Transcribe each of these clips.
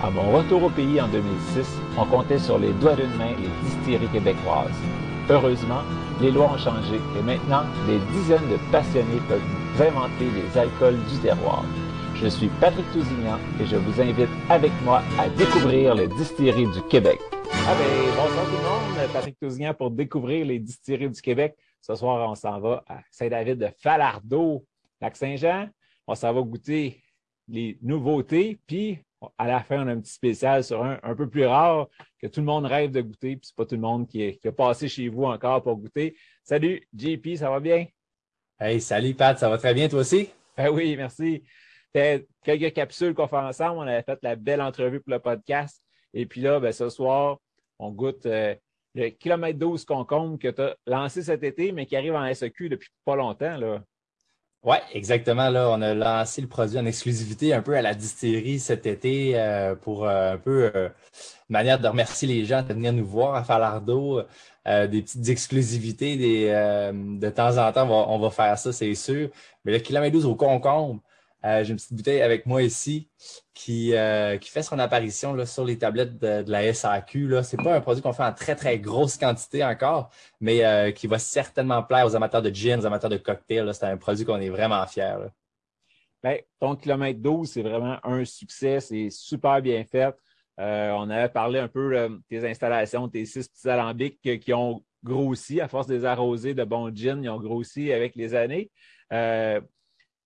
À mon retour au pays en 2006, on comptait sur les doigts d'une main les distilleries québécoises. Heureusement, les lois ont changé et maintenant, des dizaines de passionnés peuvent inventer les alcools du terroir. Je suis Patrick Tousignan et je vous invite avec moi à découvrir les distilleries du Québec. Ah ben, bonsoir tout le monde, Patrick Tousignan pour découvrir les distilleries du Québec. Ce soir, on s'en va à Saint-David de Falardeau, Lac-Saint-Jean. On s'en va goûter les nouveautés, puis à la fin, on a un petit spécial sur un un peu plus rare que tout le monde rêve de goûter, puis c'est pas tout le monde qui, est, qui a passé chez vous encore pour goûter. Salut, JP, ça va bien? Hey, salut Pat, ça va très bien toi aussi? Ben oui, merci. quelques capsules qu'on fait ensemble. On avait fait la belle entrevue pour le podcast. Et puis là, ben, ce soir, on goûte euh, le kilomètre 12 concombre que tu as lancé cet été, mais qui arrive en SEQ depuis pas longtemps. Là. Oui, exactement. Là, on a lancé le produit en exclusivité un peu à la distillerie cet été euh, pour euh, un peu euh, manière de remercier les gens de venir nous voir à Falardeau. des petites exclusivités, des, de temps en temps, on va, on va faire ça, c'est sûr. Mais le kilomètre 12 au concombre, euh, j'ai une petite bouteille avec moi ici qui, euh, qui fait son apparition là, sur les tablettes de, la SAQ. Ce n'est pas un produit qu'on fait en très, très grosse quantité encore, mais euh, qui va certainement plaire aux amateurs de gin, aux amateurs de cocktails. C'est un produit qu'on est vraiment fiers. Ben, ton kilomètre 12, c'est vraiment un succès. C'est super bien fait. on avait parlé un peu de tes installations, tes six petits alambics qui ont grossi à force des arrosés de bons gin. Ils ont grossi avec les années.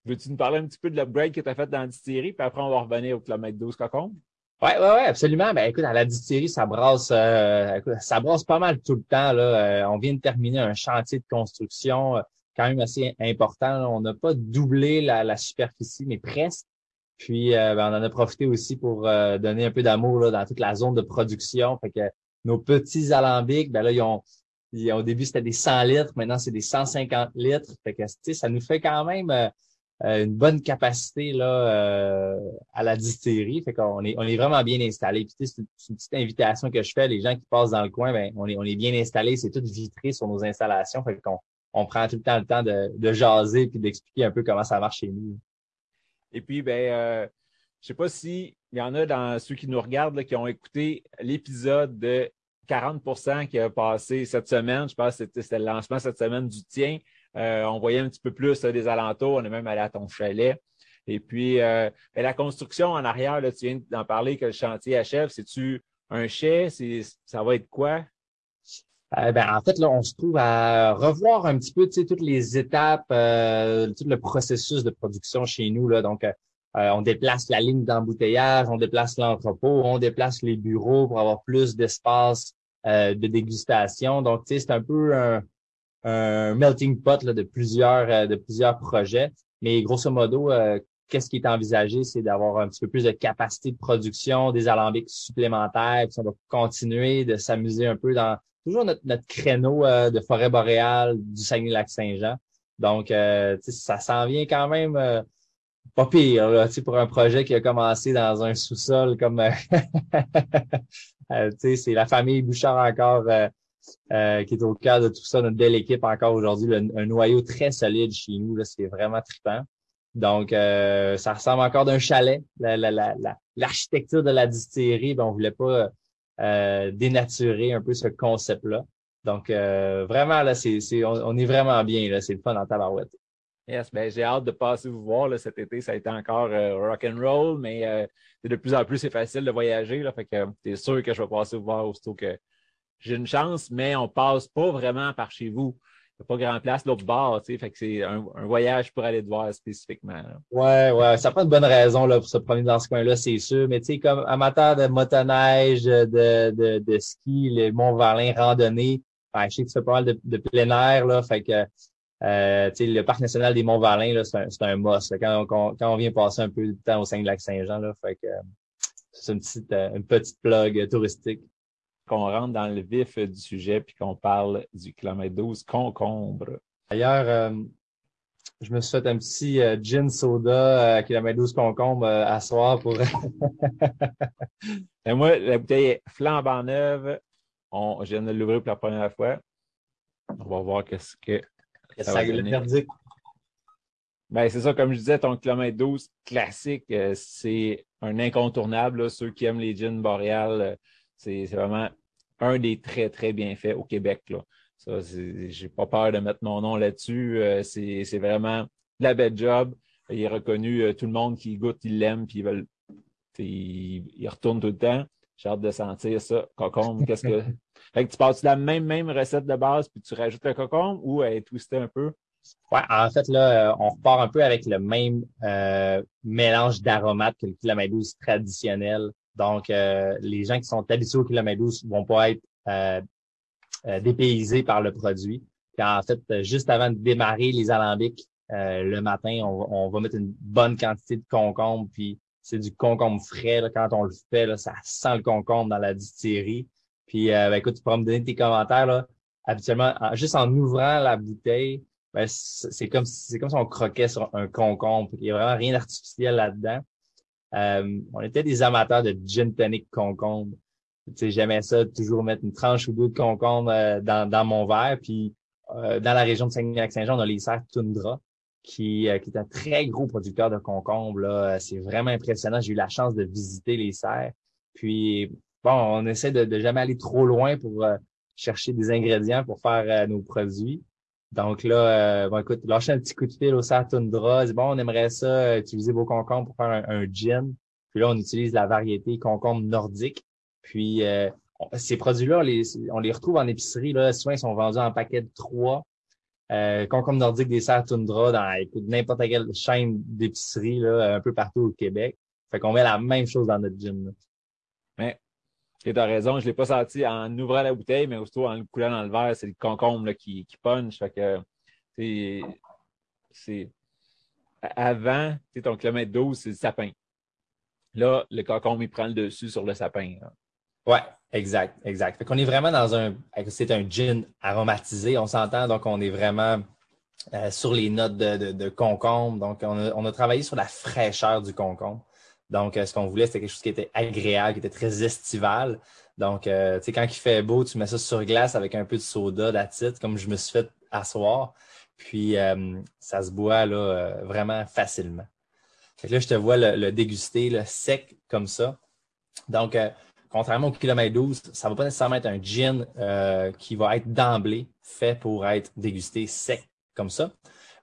Veux-tu nous parler un petit peu de l'upgrade que tu as fait dans la distillerie, puis après, on va revenir au kilomètre 12 cocon? Oui, oui, oui, absolument. Ben, écoute, à la distillerie, ça brasse, euh, ça brasse pas mal tout le temps. Là. Euh, on vient de terminer un chantier de construction euh, quand même assez important. On n'a pas doublé la, superficie, mais presque. Puis, ben, on en a profité aussi pour donner un peu d'amour dans toute la zone de production. Fait que nos petits alambics, ben là, ils ont, au début, c'était des 100 litres. Maintenant, c'est des 150 litres. Fait que, ça nous fait quand même euh, une bonne capacité là, euh, à la distillerie. Fait qu'on est, on est vraiment bien installé. Puis, c'est une petite invitation que je fais. Les gens qui passent dans le coin, ben, on, est, on est bien installé. C'est tout vitré sur nos installations. Fait qu'on on prend tout le temps le temps de, de jaser puis d'expliquer un peu comment ça marche chez nous. Et puis, ben, euh, je sais pas s'il y en a dans ceux qui nous regardent qui ont écouté l'épisode de 40% qui a passé cette semaine. Je pense que c'était le lancement cette semaine du tien. Euh, on voyait un petit peu plus des alentours. On est même allé à ton chalet. Et puis, euh, ben, la construction en arrière, là, tu viens d'en parler que le chantier achève. C'est-tu un chai? Ça va être quoi? Euh, ben, en fait, là, on se trouve à revoir un petit peu toutes les étapes, tout le processus de production chez nous. Là. Donc, on déplace la ligne d'embouteillage, on déplace l'entrepôt, on déplace les bureaux pour avoir plus d'espace de dégustation. Donc, c'est un peu un, un melting pot de plusieurs euh, de plusieurs projets. Mais grosso modo, euh, qu'est-ce qui est envisagé, c'est d'avoir un petit peu plus de capacité de production, des alambics supplémentaires, puis on va continuer de s'amuser un peu dans toujours notre, notre créneau euh, de forêt boréale du Saguenay-Lac-Saint-Jean. Donc, ça s'en vient quand même pas pire là, pour un projet qui a commencé dans un sous-sol comme c'est la famille Bouchard encore euh, qui est au cœur de tout ça, notre belle équipe encore aujourd'hui, un noyau très solide chez nous, c'est vraiment trippant. Donc, euh, ça ressemble encore d'un chalet. L'architecture la, la, de la distillerie, ben, on voulait pas euh, dénaturer un peu ce concept-là. Donc, vraiment, là, c'est, on, est vraiment bien. C'est le fun en tabarouette. Yes, ben, j'ai hâte de passer vous voir. Là, cet été, ça a été encore rock and roll, mais de plus en plus, c'est facile de voyager. Là, fait que c'est sûr que je vais passer vous voir aussitôt que j'ai une chance, mais on passe pas vraiment par chez vous. Il n'y a pas grand place l'autre bord, tu sais. Fait que c'est un, voyage pour aller te voir spécifiquement. Ouais, ouais. Ça pas une bonne raison là, pour se promener dans ce coin-là, c'est sûr. Mais tu sais, comme amateur de motoneige, de, de, de ski, le Mont-Valin, randonnée, je sais que tu fais pas mal de, de plein air, là. Fait que euh, le parc national des Monts-Valin, c'est un, un must. quand, on, quand on vient passer un peu de temps au sein de Lac-Saint-Jean, là, fait que c'est une petite, euh, une petite plug touristique. Qu'on rentre dans le vif du sujet puis qu'on parle du kilomètre 12 concombre. D'ailleurs, euh, je me suis fait un petit gin soda à kilomètre 12 concombre à soir pour. Et moi, la bouteille est flambant neuve. On, je viens de l'ouvrir pour la première fois. On va voir qu'est-ce que ça, le Ben, c'est ça, comme je disais, ton kilomètre 12 classique, euh, c'est un incontournable. Ceux qui aiment les jeans boréales, euh, c'est vraiment un des très, très bien faits au Québec. Là. Ça, j'ai pas peur de mettre mon nom là-dessus. Euh, c'est vraiment la belle job. Il est reconnu, tout le monde qui goûte, il l'aime, puis ils veulent. Il, retourne tout le temps. J'ai hâte de sentir ça. Cocombe, qu'est-ce que. Fait que tu passes la même, même recette de base, puis tu rajoutes le cocombe ou elle est twistée un peu? Ouais, en fait, là, euh, on repart un peu avec le même euh, mélange d'aromates que le kilomètre 12 traditionnel. Donc, euh, les gens qui sont habitués au kilomètre 12 vont pas être dépaysés par le produit. Puis en fait, juste avant de démarrer les alambics, le matin, on, on, va mettre une bonne quantité de concombre, puis c'est du concombre frais. Quand on le fait, ça sent le concombre dans la distillerie. Puis, euh, ben, écoute, tu pourras me donner tes commentaires. Habituellement, juste en ouvrant la bouteille, ben, c'est comme c'est comme si on croquait sur un concombre. Il n'y a vraiment rien d'artificiel là-dedans. Euh, on était des amateurs de gin tonic concombre. Tu sais, j'aimais ça, toujours mettre une tranche ou deux de concombre euh, dans, mon verre. Puis, dans la région de Saint-Saint-Jean, on a les serres Tundra qui, euh, qui est un très gros producteur de concombres. Là. C'est vraiment impressionnant. J'ai eu la chance de visiter les serres. Puis, bon, on essaie de, de jamais aller trop loin pour euh, chercher des ingrédients pour faire euh, nos produits. Donc là, bon, écoute, lâcher un petit coup de fil au Serre Tundra. bon, on aimerait ça utiliser vos concombres pour faire un, gin. Puis là, on utilise la variété concombre nordique. Puis, ces produits-là, on les, on les retrouve en épicerie. Là. Souvent, ils sont vendus en paquet de trois euh, concombre nordique des serres dans n'importe quelle chaîne d'épicerie un peu partout au Québec. Fait qu'on met la même chose dans notre gym. Mais tu as raison, je l'ai pas senti en ouvrant la bouteille, mais aussi en le coulant dans le verre, c'est le concombre là, qui, qui punch. Fait que c'est. Avant, ton kilomètre 12, c'est le sapin. Là, le concombre, il prend le dessus sur le sapin. Ouais, exact, exact. Fait qu'on est vraiment dans un, c'est un gin aromatisé, on s'entend, donc on est vraiment euh, sur les notes de, concombre. Donc, on a, travaillé sur la fraîcheur du concombre. Donc, euh, ce qu'on voulait, c'était quelque chose qui était agréable, qui était très estival. Donc, euh, tu sais, quand il fait beau, tu mets ça sur glace avec un peu de soda, d'attitude, comme je me suis fait asseoir. Puis, ça se boit là, vraiment facilement. Fait que là, je te vois le, déguster le sec comme ça. Donc, contrairement au kilomètre 12, ça ne va pas nécessairement être un gin euh, qui va être d'emblée fait pour être dégusté sec comme ça.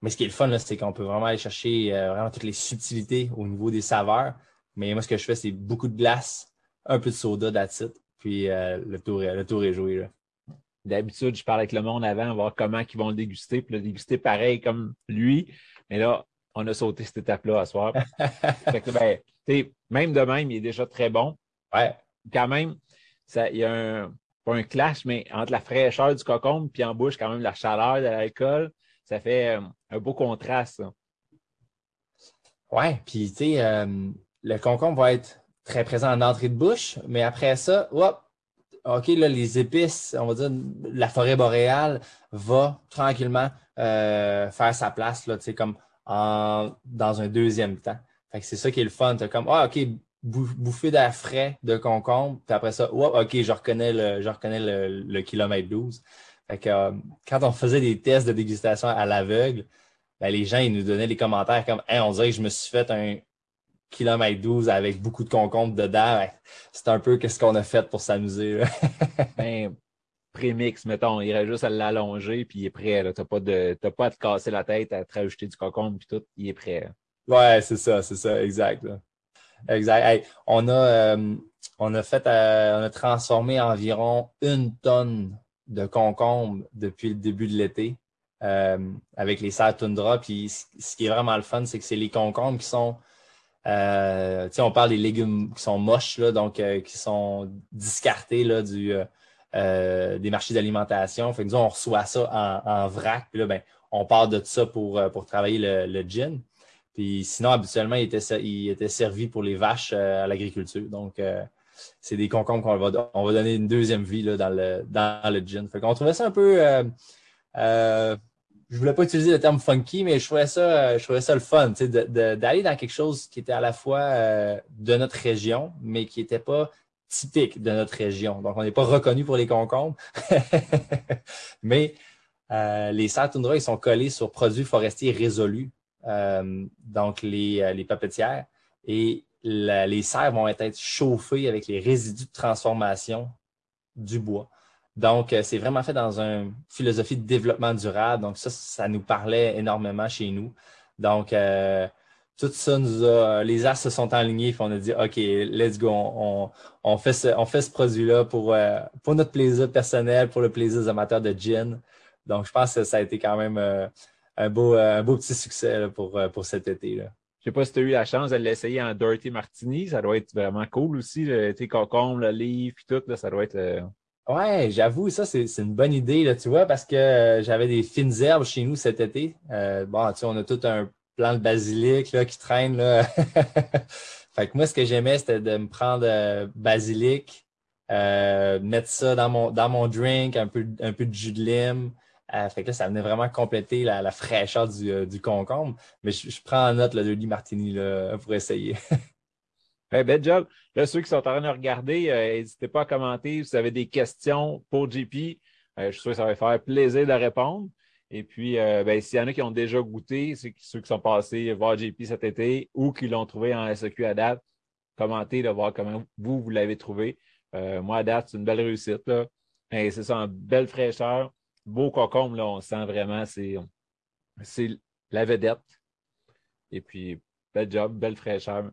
Mais ce qui est le fun, c'est qu'on peut vraiment aller chercher euh, vraiment toutes les subtilités au niveau des saveurs. Mais moi, ce que je fais, c'est beaucoup de glace, un peu de soda d'acide, puis euh, le, tour, le tour est joué. D'habitude, je parle avec le monde avant, voir comment ils vont le déguster, puis le déguster pareil comme lui. Mais là, on a sauté cette étape-là à soir. fait que, ben, même de même, il est déjà très bon. Ouais quand même, ça, il y a un, pas un clash, mais entre la fraîcheur du cocombe puis en bouche, quand même, la chaleur de l'alcool, ça fait euh, un beau contraste. Ouais, puis tu sais, euh, le concombre va être très présent en entrée de bouche, mais après ça, hop, OK, là, les épices, on va dire, la forêt boréale va tranquillement euh, faire sa place, là, tu comme dans un deuxième temps. C'est ça qui est le fun. T'as comme, ah, OK, bouffer d'air frais de concombre, puis après ça, OK, je reconnais le, kilomètre 12. Fait que, euh, quand on faisait des tests de dégustation à l'aveugle, ben, les gens ils nous donnaient des commentaires comme on dirait que je me suis fait un kilomètre 12 avec beaucoup de concombre dedans. c'est un peu ce qu'on a fait pour s'amuser. ben, prémix, mettons, il irait juste à l'allonger, puis il est prêt. Tu n'as pas, de, pas à te casser la tête, à te rajouter du concombre, puis tout, il est prêt. Ouais, c'est ça, c'est ça, exact. exact. on a on a fait on a transformé environ une tonne de concombres depuis le début de l'été. avec les serres Tundra. Puis ce qui est vraiment le fun, c'est que c'est les concombres qui sont euh, on parle des légumes qui sont moches, là, donc euh, qui sont discartés là, du, euh, des marchés d'alimentation. Fait que nous, on reçoit ça en, vrac. Puis là, ben, on part de ça pour, pour travailler le, le gin. Puis sinon, habituellement, il était, il était servi pour les vaches à l'agriculture. Donc, c'est des concombres qu'on va, on va donner une deuxième vie là, dans, le, dans le gin. Fait qu'on trouvait ça un peu je voulais pas utiliser le terme funky, mais je trouvais ça, je trouvais ça le fun, d'aller dans quelque chose qui était à la fois euh, de notre région, mais qui n'était pas typique de notre région. Donc, on n'est pas reconnu pour les concombres, mais euh, les serres ils sont collés sur produits forestiers résolus, euh, donc les, les papetières, et les serres vont être chauffées avec les résidus de transformation du bois. Donc, euh, c'est vraiment fait dans une philosophie de développement durable. Donc, ça, ça nous parlait énormément chez nous. Donc, euh, tout ça nous a, les as se sont alignés, puis on a dit, OK, let's go, on, fait ce, produit-là pour, euh, pour notre plaisir personnel, pour le plaisir des amateurs de gin. Donc, je pense que ça a été quand même un, beau, petit succès pour, pour cet été. Là. Je sais pas si tu as eu la chance de l'essayer en Dirty Martini. Ça doit être vraiment cool aussi. Thé concombre, le livre, puis tout. Là, ça doit être Ouais, j'avoue, ça, c'est une bonne idée, là, tu vois, parce que euh, j'avais des fines herbes chez nous cet été. Euh, bon, tu sais, on a tout un plant de basilic là, qui traîne. Là. fait que moi, ce que j'aimais, c'était de me prendre euh, basilic, mettre ça dans mon, dans mon drink, un peu, un peu de jus de lime. fait que là, ça venait vraiment compléter la, fraîcheur du, du, concombre. Mais je, prends en note le Lee Martini là, pour essayer. Hey, job. Là, ceux qui sont en train de regarder, euh, n'hésitez pas à commenter. Si vous avez des questions pour JP, euh, je suis sûr que ça va faire plaisir de répondre. Et puis, euh, ben, s'il y en a qui ont déjà goûté, ceux qui, sont passés voir JP cet été ou qui l'ont trouvé en SEQ à date, commentez, de voir comment vous, vous l'avez trouvé. moi, à date, c'est une belle réussite. Là. c'est ça, une belle fraîcheur. Beau cocombe, là, on sent vraiment, c'est, c'est la vedette. Et puis, bel job, belle fraîcheur.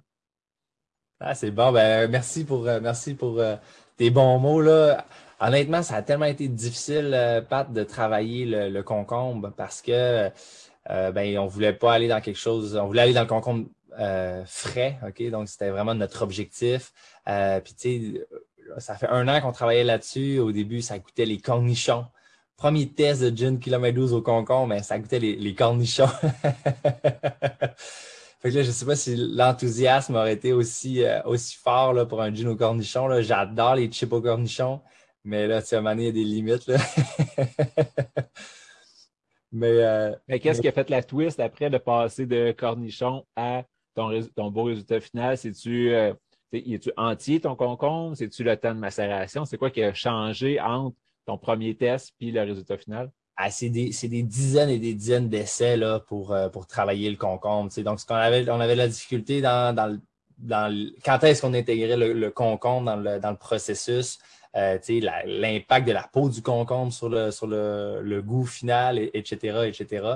Ah, c'est bon. Ben, merci pour, euh, merci pour euh, tes bons mots. Là. Honnêtement, ça a tellement été difficile, euh, Pat, de travailler le, concombre parce que ben, on voulait pas aller dans quelque chose. On voulait aller dans le concombre frais? Donc, c'était vraiment notre objectif. Puis, tu sais, ça fait un an qu'on travaillait là-dessus. Au début, ça coûtait les cornichons. Premier test de gin kilomètre 12 au concombre, mais ça goûtait les, les cornichons. Fait que là, je sais pas si l'enthousiasme aurait été aussi, euh, aussi fort là, pour un gin au cornichon. J'adore les chips au cornichon, mais là, tu sais, à il a des limites. Mais, euh, mais qu'est-ce qui a fait la twist après de passer de cornichon à ton, ton beau résultat final? C'est-tu euh, es-tu entier ton concombre? C'est-tu le temps de macération? C'est quoi qui a changé entre ton premier test puis le résultat final? Ah, c'est des, des, dizaines et des dizaines d'essais pour, euh, pour travailler le concombre. Donc, ce qu'on avait, on avait la difficulté dans, dans, quand est-ce qu'on intégrait le, concombre dans le, dans le processus, euh, l'impact de la peau du concombre sur le, sur le goût final, etc., etc.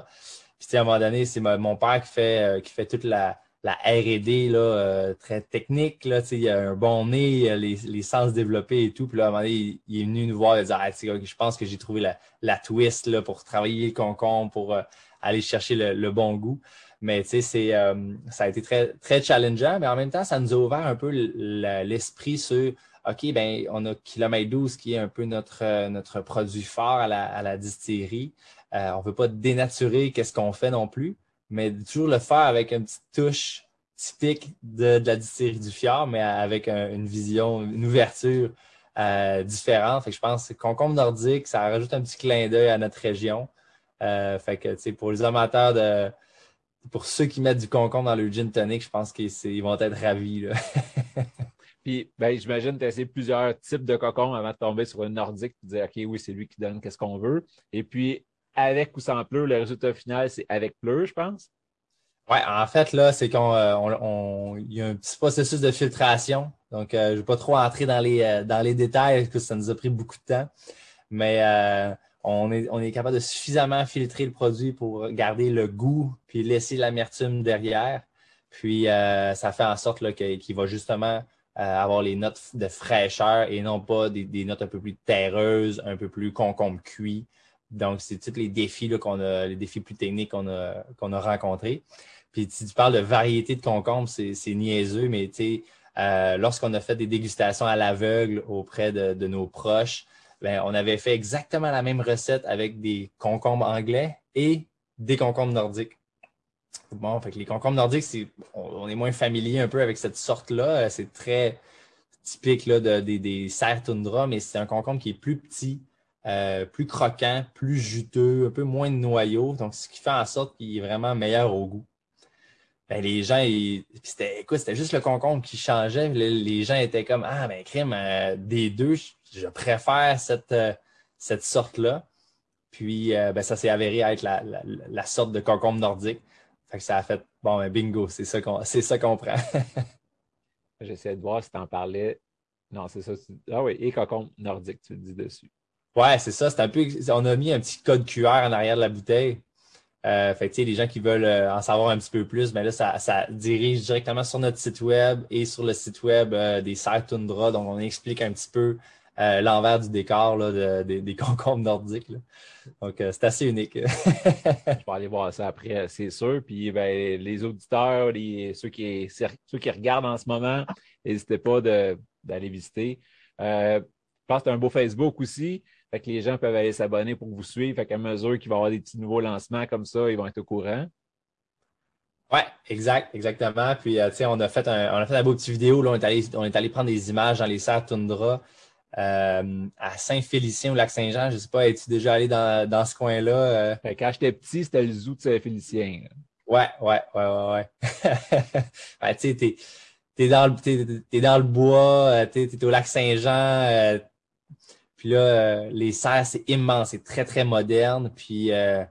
Puis, à un moment donné, c'est mon père qui fait, euh, qui fait toute la, la R&D euh, très technique. Là, il a un bon nez, les, les, sens développés et tout. Puis là, à un moment donné, il, est venu nous voir et dire ah, Je pense que j'ai trouvé la, la, twist là, pour travailler le concombre, pour euh, aller chercher le, bon goût. Mais c'est, euh, ça a été très, très challengeant, mais en même temps, ça nous a ouvert un peu l'esprit sur OK, ben on a Kilomètre 12 qui est un peu notre, notre produit fort à la, à la distillerie. on ne veut pas dénaturer qu'est-ce qu'on fait non plus mais toujours le faire avec une petite touche typique de, la distillerie du Fjord, mais avec une vision, une ouverture euh, différente. Fait que je pense que concombre nordique, ça rajoute un petit clin d'œil à notre région. Euh, fait que, pour les amateurs de. Pour ceux qui mettent du concombre dans le gin tonic, je pense qu'ils vont être ravis. Puis, ben, j'imagine tu as essayé plusieurs types de concombre avant de tomber sur une nordique et dire, OK, oui, c'est lui qui donne qu'est-ce qu'on veut. Et puis, avec ou sans pleur, le résultat final, c'est avec pleur, je pense. Oui, en fait, là, c'est qu'on euh, y a un petit processus de filtration. Donc, euh, je ne vais pas trop entrer dans les, euh, dans les détails parce que ça nous a pris beaucoup de temps. Mais on, est, on est capable de suffisamment filtrer le produit pour garder le goût puis laisser l'amertume derrière. Puis ça fait en sorte qu'il va justement avoir les notes de fraîcheur et non pas des, notes un peu plus terreuses, un peu plus concombre cuit. Donc, c'est tous les défis qu'on a, les défis plus techniques qu'on a, rencontrés. Puis si tu parles de variété de concombre, c'est niaiseux, mais tu euh, lorsqu'on a fait des dégustations à l'aveugle auprès de, nos proches, ben, on avait fait exactement la même recette avec des concombres anglais et des concombres nordiques. Bon, fait que les concombres nordiques, on, est moins familier un peu avec cette sorte-là. C'est très typique là, de, des, des serres toundra, mais c'est un concombre qui est plus petit, euh, plus croquant, plus juteux, un peu moins de noyaux. Donc, ce qui fait en sorte qu'il est vraiment meilleur au goût. Ben, les gens, c'était, juste le concombre qui changeait. Les, gens étaient comme Ah, ben, crime, euh, des deux, je, préfère cette, euh, cette sorte-là. Puis, ben, ça s'est avéré être la, sorte de concombre nordique. Fait que ça a fait Bon, ben, bingo, c'est ça qu'on, c'est ça qu'on prend. J'essaie de voir si tu en parlais. Non, c'est ça. Ah oui, et concombre nordique, tu le dis dessus. Ouais, c'est ça. Un peu. On a mis un petit code QR en arrière de la bouteille. Euh, fait les gens qui veulent euh, en savoir un petit peu plus, mais là, ça, dirige directement sur notre site web et sur le site web euh, des Serres Tundra. Donc, on explique un petit peu l'envers du décor des concombres nordiques. Donc, c'est assez unique. Je vais aller voir ça après, c'est sûr. Puis, ben, les auditeurs, les, ceux, qui, ceux qui regardent en ce moment, n'hésitez pas d'aller visiter. je pense que tu as un beau Facebook aussi. Fait que les gens peuvent aller s'abonner pour vous suivre. Fait qu'à mesure qu'il va y avoir des petits nouveaux lancements comme ça, ils vont être au courant. Oui, exact, exactement. Puis, euh, tu sais, on a fait un, on a fait un beau petit vidéo. Là, on est allé, on est allé prendre des images dans les serres toundra euh, à Saint-Félicien au Lac-Saint-Jean. Je ne sais pas, es-tu déjà allé dans, ce coin-là? Euh? Quand j'étais petit, c'était le zoo de Saint-Félicien. Ouais, ouais, ouais, ouais, ouais. tu sais, t'es, es dans le, dans le bois, t'es, es au Lac-Saint-Jean, puis là, euh, les serres, c'est immense, c'est très, très moderne. Puis euh,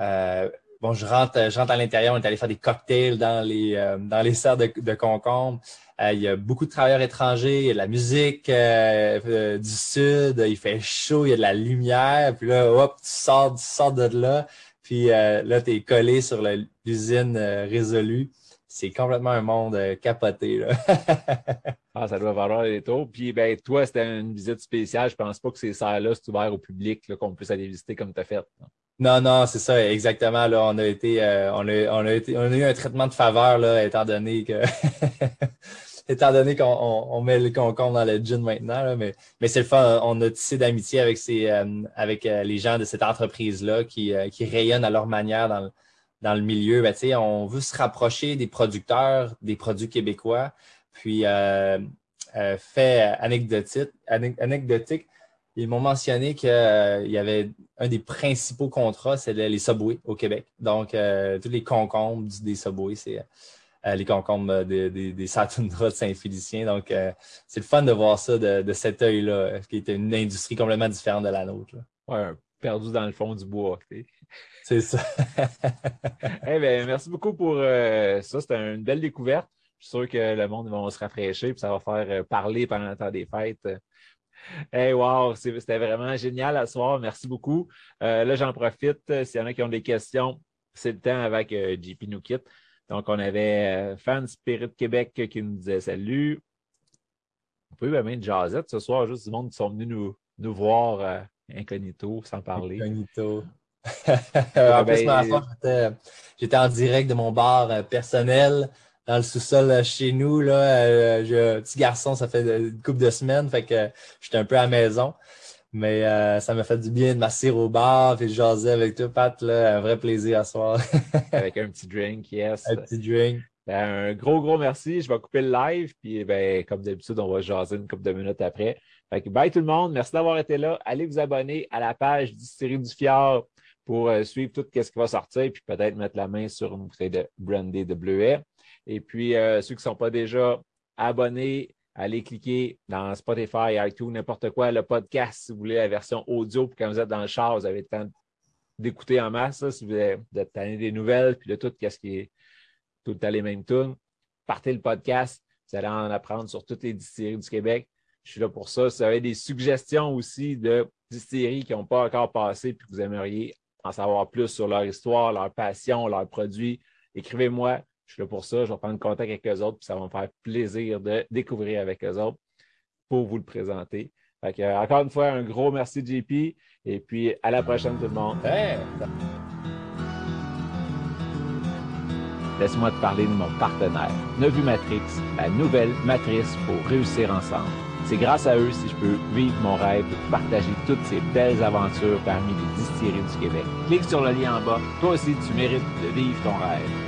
euh, bon, je rentre, je à l'intérieur, on est allé faire des cocktails dans les, dans les serres de, de concombre. il y a beaucoup de travailleurs étrangers, il y a de la musique du sud, il fait chaud, il y a de la lumière. Puis là, hop, tu sors, tu sors de là. Puis là, tu es collé sur l'usine résolue c'est complètement un monde euh, capoté. Là. ah, ça doit valoir les taux. Puis, ben, toi, c'était une visite spéciale. Je pense pas que ces salles-là, c'est ouvert au public, qu'on puisse aller visiter comme tu as fait. Non, non, c'est ça, exactement. Là, on a été, euh, on, a, on, a été, on a eu un traitement de faveur, là, étant donné que. étant donné qu'on on, met le concombre dans le gin maintenant, mais, mais c'est le fun. On a tissé d'amitié avec, ces, euh, avec les gens de cette entreprise-là qui, qui rayonnent à leur manière dans le, dans le milieu, ben, on veut se rapprocher des producteurs, des produits québécois. Puis, euh, euh, fait anecdotique, anecdotique ils m'ont mentionné qu'il euh, y avait un des principaux contrats, c'est les Subway au Québec. Donc, tous les concombres des Subway, c'est les concombres des, des, de Saint-Félicien. Donc, c'est le fun de voir ça de, cet œil-là, qui était une industrie complètement différente de la nôtre. Ouais, perdu dans le fond du bois. C'est ça. eh bien, merci beaucoup pour euh, ça. C'était une belle découverte. Je suis sûr que le monde va se rafraîchir et ça va faire euh, parler pendant le temps des fêtes. Hey, wow, c'était vraiment génial à soir. Merci beaucoup. Euh, là, j'en profite. S'il y en a qui ont des questions, c'est le temps avec JP Nous Donc, on avait Fan Spirit Québec qui nous disait salut. On peut même jazzette ce soir, juste du monde qui sont venus nous, nous voir incognito, sans parler. Incognito. en plus, ben, j'étais en direct de mon bar euh, personnel dans le sous-sol euh, chez nous. Là, euh, j'ai un petit garçon, ça fait une couple de semaines, fait que j'étais un peu à la maison. Mais ça m'a fait du bien de m'asseoir au bar et de jaser avec toi, Pat. Là, un vrai plaisir à soir. avec un petit drink, yes. Un petit drink. Ben, un gros, gros merci. Je vais couper le live. Puis, ben, comme d'habitude, on va jaser une couple de minutes après. Fait que, bye tout le monde. Merci d'avoir été là. Allez vous abonner à la page Distillerie du Fjord pour euh, suivre tout ce qui va sortir, puis peut-être mettre la main sur une bouteille de brandy de bleuet. Et puis, euh, ceux qui ne sont pas déjà abonnés, allez cliquer dans Spotify, iTunes, n'importe quoi, le podcast, si vous voulez la version audio, puis quand vous êtes dans le char, vous avez le temps d'écouter en masse, si vous êtes des nouvelles, puis de tout ce qui est tout le temps les mêmes tunes. Partez le podcast, vous allez en apprendre sur toutes les distilleries du Québec. Je suis là pour ça. Si vous avez des suggestions aussi de distilleries qui n'ont pas encore passé puis que vous aimeriez en savoir plus sur leur histoire, leur passion, leurs produits, écrivez-moi. je suis là pour ça. Je vais prendre contact avec eux autres, puis ça va me faire plaisir de découvrir avec eux autres pour vous le présenter. encore une fois, un gros merci, JP. Et puis, à la prochaine, tout le monde. Laisse-moi te parler de mon partenaire, Nevu Matrix, la nouvelle matrice pour réussir ensemble. C'est grâce à eux si je peux vivre mon rêve de partager toutes ces belles aventures parmi les distilleries du Québec. Clique sur le lien en bas. Toi aussi, tu mérites de vivre ton rêve.